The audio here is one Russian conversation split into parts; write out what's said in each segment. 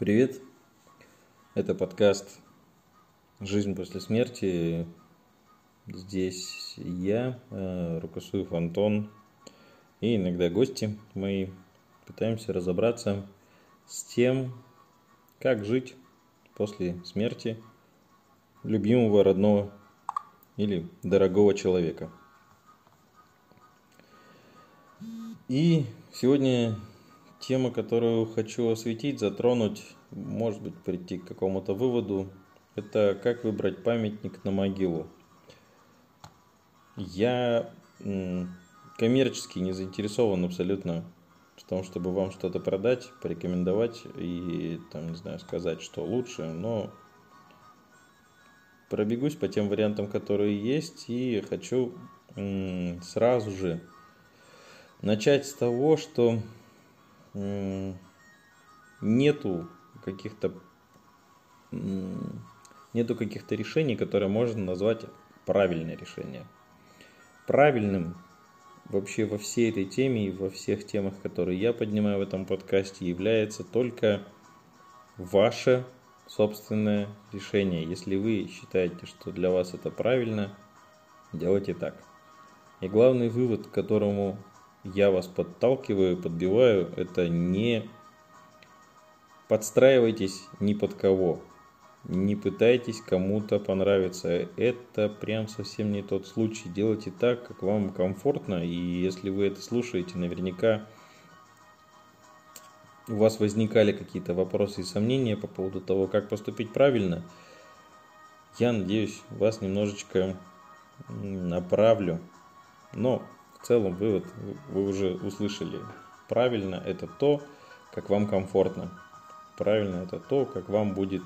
Привет! Это подкаст «Жизнь после смерти». Здесь я, э, Рукосуев Антон и иногда гости мои. Пытаемся разобраться с тем, как жить после смерти любимого, родного или дорогого человека. И сегодня Тема, которую хочу осветить, затронуть, может быть, прийти к какому-то выводу, это как выбрать памятник на могилу. Я коммерчески не заинтересован абсолютно в том, чтобы вам что-то продать, порекомендовать и, там, не знаю, сказать, что лучше, но пробегусь по тем вариантам, которые есть, и хочу сразу же начать с того, что нету каких-то нету каких-то решений, которые можно назвать правильное решение. Правильным вообще во всей этой теме и во всех темах, которые я поднимаю в этом подкасте, является только ваше собственное решение. Если вы считаете, что для вас это правильно, делайте так. И главный вывод, к которому я вас подталкиваю, подбиваю, это не подстраивайтесь ни под кого. Не пытайтесь кому-то понравиться. Это прям совсем не тот случай. Делайте так, как вам комфортно. И если вы это слушаете, наверняка у вас возникали какие-то вопросы и сомнения по поводу того, как поступить правильно. Я надеюсь, вас немножечко направлю. Но в целом вывод вы уже услышали. Правильно это то, как вам комфортно. Правильно это то, как вам будет,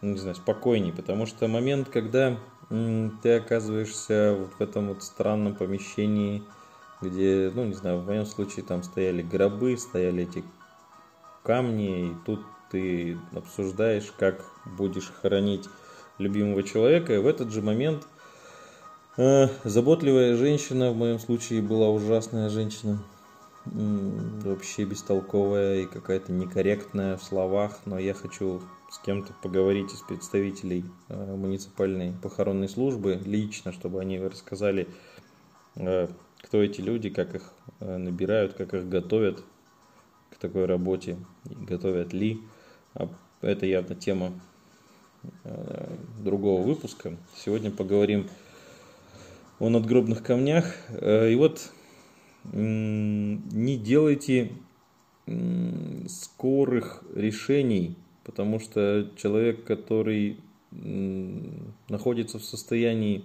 ну, не знаю, спокойней. Потому что момент, когда ты оказываешься вот в этом вот странном помещении, где, ну, не знаю, в моем случае там стояли гробы, стояли эти камни, и тут ты обсуждаешь, как будешь хоронить любимого человека, и в этот же момент – заботливая женщина, в моем случае была ужасная женщина, вообще бестолковая и какая-то некорректная в словах, но я хочу с кем-то поговорить из представителей э, муниципальной похоронной службы лично, чтобы они рассказали, э, кто эти люди, как их набирают, как их готовят к такой работе, готовят ли. А это явно тема другого выпуска. Сегодня поговорим надгробных камнях. Э, и вот не делайте скорых решений, потому что человек, который находится в состоянии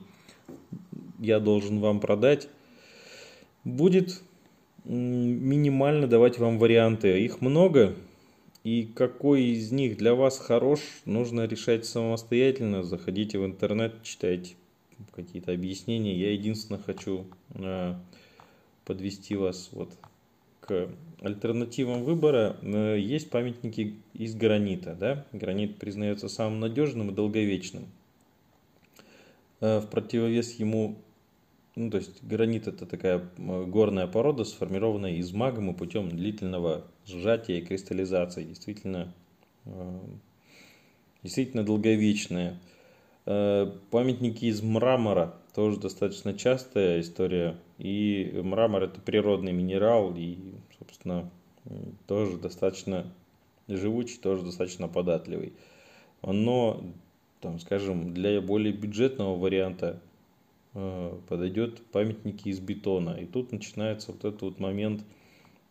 «я должен вам продать», будет минимально давать вам варианты. Их много, и какой из них для вас хорош, нужно решать самостоятельно. Заходите в интернет, читайте какие-то объяснения. Я единственное хочу э, подвести вас вот к альтернативам выбора. Э, есть памятники из гранита. Да? Гранит признается самым надежным и долговечным. Э, в противовес ему, ну, то есть гранит это такая горная порода, сформированная из магмы путем длительного сжатия и кристаллизации. Действительно, действительно долговечная. Э, памятники из мрамора тоже достаточно частая история. И мрамор это природный минерал и, собственно, тоже достаточно живучий, тоже достаточно податливый. Но, там, скажем, для более бюджетного варианта э, подойдет памятники из бетона. И тут начинается вот этот вот момент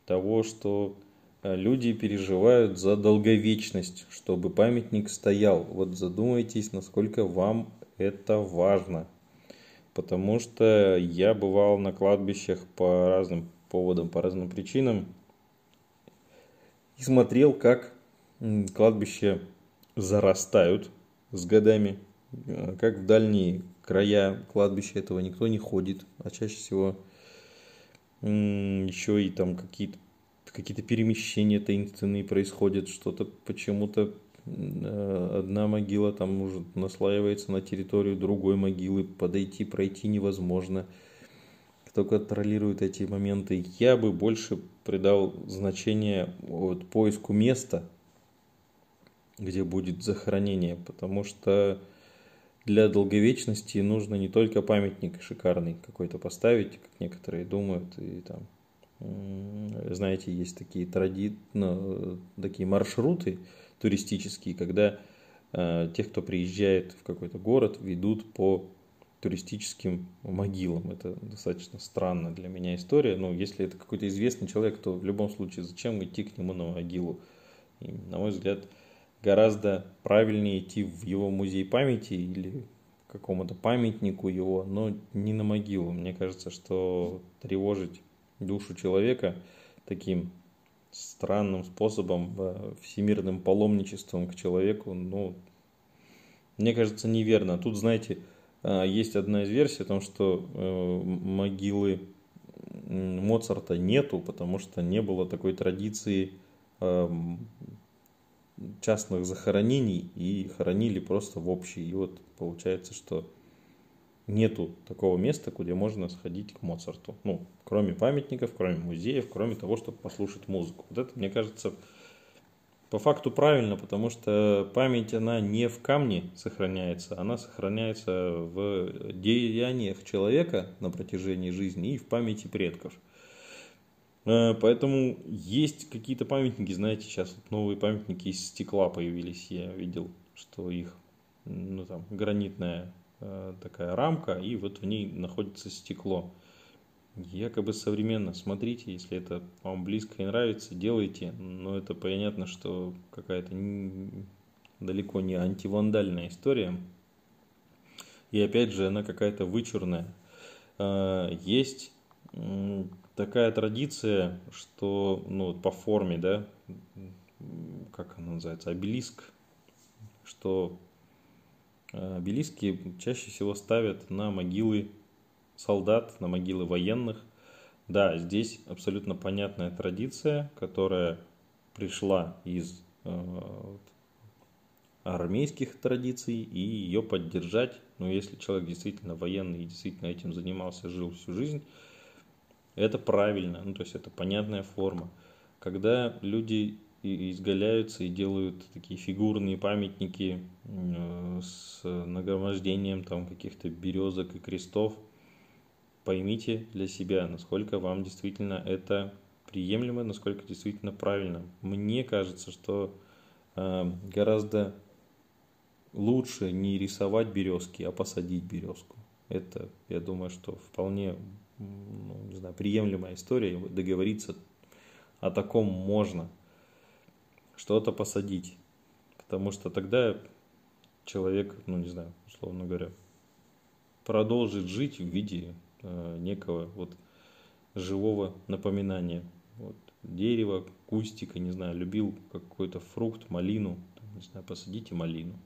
того, что люди переживают за долговечность, чтобы памятник стоял. Вот задумайтесь, насколько вам это важно. Потому что я бывал на кладбищах по разным поводам, по разным причинам. И смотрел, как кладбища зарастают с годами. Э, как в дальние края кладбища этого никто не ходит. А чаще всего еще и там какие-то какие-то перемещения таинственные происходят, что-то почему-то э, одна могила там уже наслаивается на территорию другой могилы, подойти, пройти невозможно. кто контролирует эти моменты. Я бы больше придал значение вот, поиску места, где будет захоронение, потому что для долговечности нужно не только памятник шикарный какой-то поставить, как некоторые думают, и там, знаете, есть такие тради... ну, такие маршруты туристические, когда э, тех, кто приезжает в какой-то город, ведут по туристическим могилам. Это достаточно странно для меня история. Но если это какой-то известный человек, то в любом случае зачем идти к нему на могилу? И, на мой взгляд, гораздо правильнее идти в его музей памяти или какому-то памятнику его, но не на могилу. Мне кажется, что тревожить душу человека таким странным способом, всемирным паломничеством к человеку, ну, мне кажется, неверно. Тут, знаете, а, есть одна из версий о том, что э, могилы Моцарта нету, потому что не было такой традиции частных захоронений и хоронили просто в общий. И вот получается, что нету такого места, где можно сходить к Моцарту. Ну, кроме памятников, кроме музеев, кроме того, чтобы послушать музыку. Вот это, мне кажется, по факту правильно, потому что память, она не в камне сохраняется, она сохраняется в деяниях человека на протяжении жизни и в памяти предков. Э, поэтому есть какие-то памятники, знаете, сейчас вот новые памятники из стекла появились, я видел, что их, ну там, гранитная такая рамка, и вот в ней находится стекло. Якобы современно, смотрите, если это вам близко и нравится, делайте, но это понятно, что какая-то далеко не антивандальная история. И опять же, она какая-то вычурная. Э, есть такая традиция, что ну, по форме, да, как она называется, обелиск, что э, обелиски чаще всего ставят на могилы солдат, на могилы военных. Да, здесь абсолютно понятная традиция, которая пришла из э, армейских традиций, и ее поддержать, ну, если человек действительно военный и действительно этим занимался, жил всю жизнь, это правильно, ну то есть это понятная форма. Когда люди изгаляются и делают такие фигурные памятники э, с нагромождением там каких-то березок и крестов, поймите для себя, насколько вам действительно это приемлемо, насколько действительно правильно. Мне кажется, что э, гораздо лучше не рисовать березки, а посадить березку. Это, я думаю, что вполне ну, не знаю, приемлемая история, договориться о таком можно, что-то посадить. Потому что тогда человек, ну не знаю, условно говоря, продолжит жить в виде э, некого вот живого напоминания. Вот, дерево, кустика, не знаю, любил какой-то фрукт, малину, там, не знаю, посадите малину.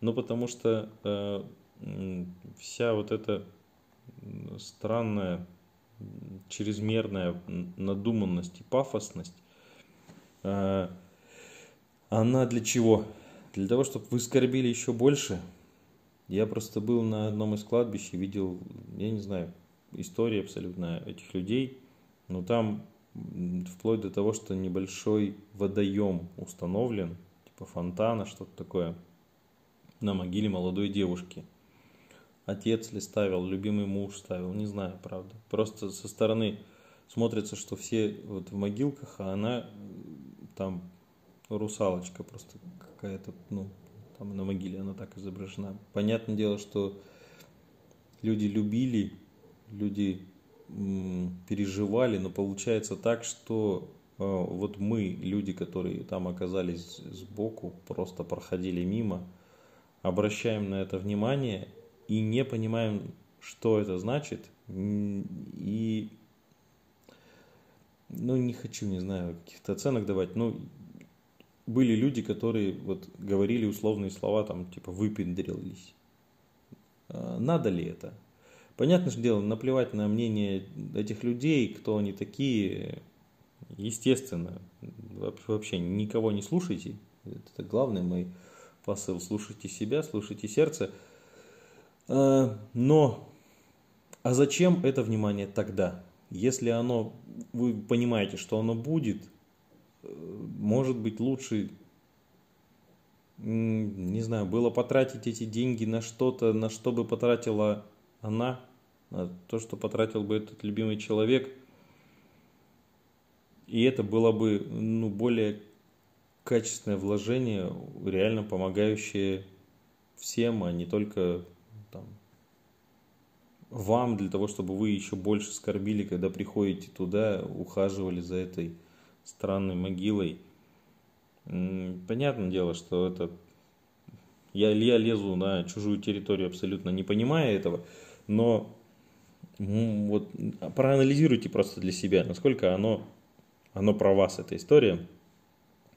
Ну, потому что э, вся вот эта странная чрезмерная надуманность и пафосность, э, она для чего? Для того, чтобы вы скорбили еще больше. Я просто был на одном из кладбищ и видел, я не знаю, истории абсолютно этих людей, но там вплоть до того, что небольшой водоем установлен, типа фонтана, что-то такое, на могиле молодой девушки – отец ли ставил, любимый муж ставил, не знаю, правда. Просто со стороны смотрится, что все вот в могилках, а она там русалочка просто какая-то, ну, там на могиле она так изображена. Понятное дело, что люди любили, люди переживали, но получается так, что э, вот мы, люди, которые там оказались сбоку, просто проходили мимо, обращаем на это внимание – и не понимаем, что это значит, и ну, не хочу, не знаю, каких-то оценок давать, но были люди, которые вот говорили условные слова, там, типа, выпендрились. А, надо ли это? Понятно же дело, наплевать на мнение этих людей, кто они такие, естественно, вообще никого не слушайте. Это главный мой посыл. Слушайте себя, слушайте сердце. Э, но А зачем это внимание тогда? Если оно, вы понимаете, что оно будет, может быть лучше, не знаю, было потратить эти деньги на что-то, на что бы потратила она, на то, что потратил бы этот любимый человек. И это было бы ну, более качественное вложение, реально помогающее всем, а не только там, вам, для того, чтобы вы еще больше скорбили, когда приходите туда, ухаживали за этой странной могилой. Понятное дело, что это я, я лезу на чужую территорию абсолютно не понимая этого, но вот проанализируйте просто для себя, насколько оно, оно про вас, эта история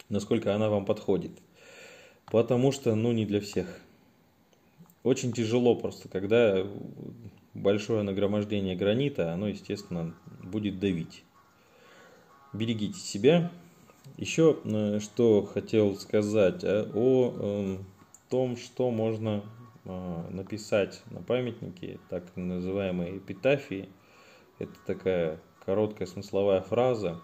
насколько она вам подходит. Потому что, ну, не для всех. Очень тяжело просто, когда большое нагромождение гранита, оно, естественно, будет давить. Берегите себя. Еще э, что хотел сказать а, о эм, том, что можно а, написать на памятнике, так называемой эпитафии. Это такая короткая смысловая фраза,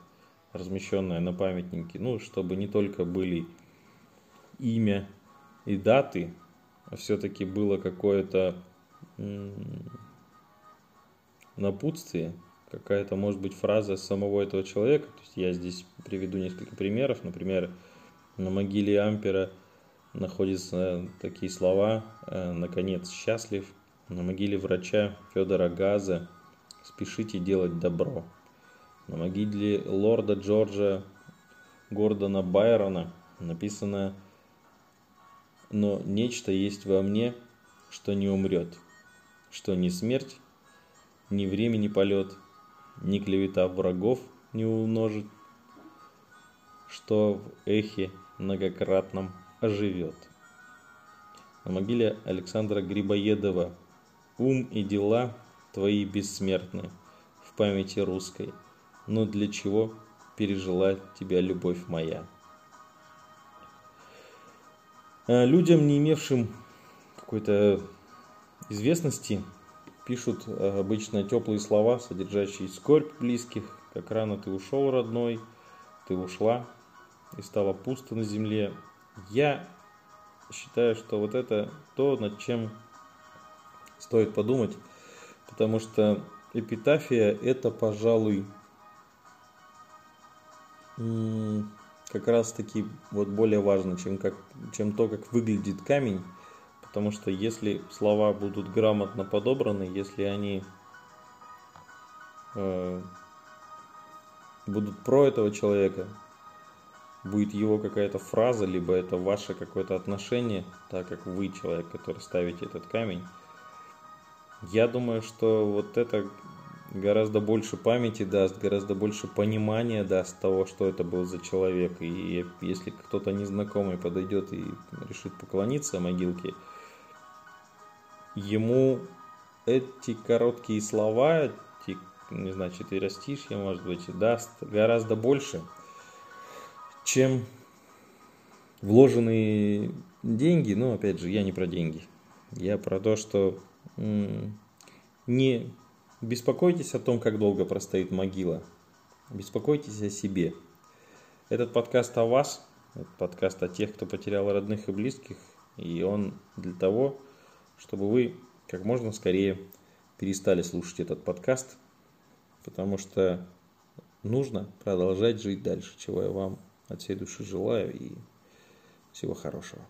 размещенная на памятнике, ну, чтобы не только были имя и даты, а все-таки было какое-то напутствие, какая-то, может быть, фраза самого этого человека. То есть я здесь приведу несколько примеров. Например, на могиле Ампера находятся такие слова э, «Наконец счастлив». На могиле врача Федора Газа «Спешите делать добро». На могиле лорда Джорджа Гордона Байрона написано «Но нечто есть во мне, что не умрет, что ни смерть, ни времени полет, ни клевета врагов не умножит, что в эхе многократном оживет». На могиле Александра Грибоедова «Ум и дела твои бессмертны в памяти русской» но для чего пережила тебя любовь моя. А людям, не имевшим какой-то известности, пишут а, обычно теплые слова, содержащие скорбь близких, как рано ты ушел, родной, ты ушла и стало пусто на земле. Я считаю, что вот это то, над чем стоит подумать, потому что эпитафия это, пожалуй, как раз таки вот более важно, чем, как, чем то, как выглядит камень. Потому что если слова будут грамотно подобраны, если они э, будут про этого человека, будет его какая-то фраза, либо это ваше какое-то отношение, так как вы человек, который ставите этот камень. Я думаю, что вот это гораздо больше памяти даст, гораздо больше понимания даст того, что это был за человек. И если кто-то незнакомый подойдет и решит поклониться могилке, ему эти короткие слова, эти, не знаю, четверостишья, может быть, даст гораздо больше, чем вложенные деньги. Но, опять же, я не про деньги. Я про то, что не Беспокойтесь о том, как долго простоит могила. Беспокойтесь о себе. Этот подкаст о вас, этот подкаст о тех, кто потерял родных и близких, и он для того, чтобы вы как можно скорее перестали слушать этот подкаст, потому что нужно продолжать жить дальше, чего я вам от всей души желаю и всего хорошего.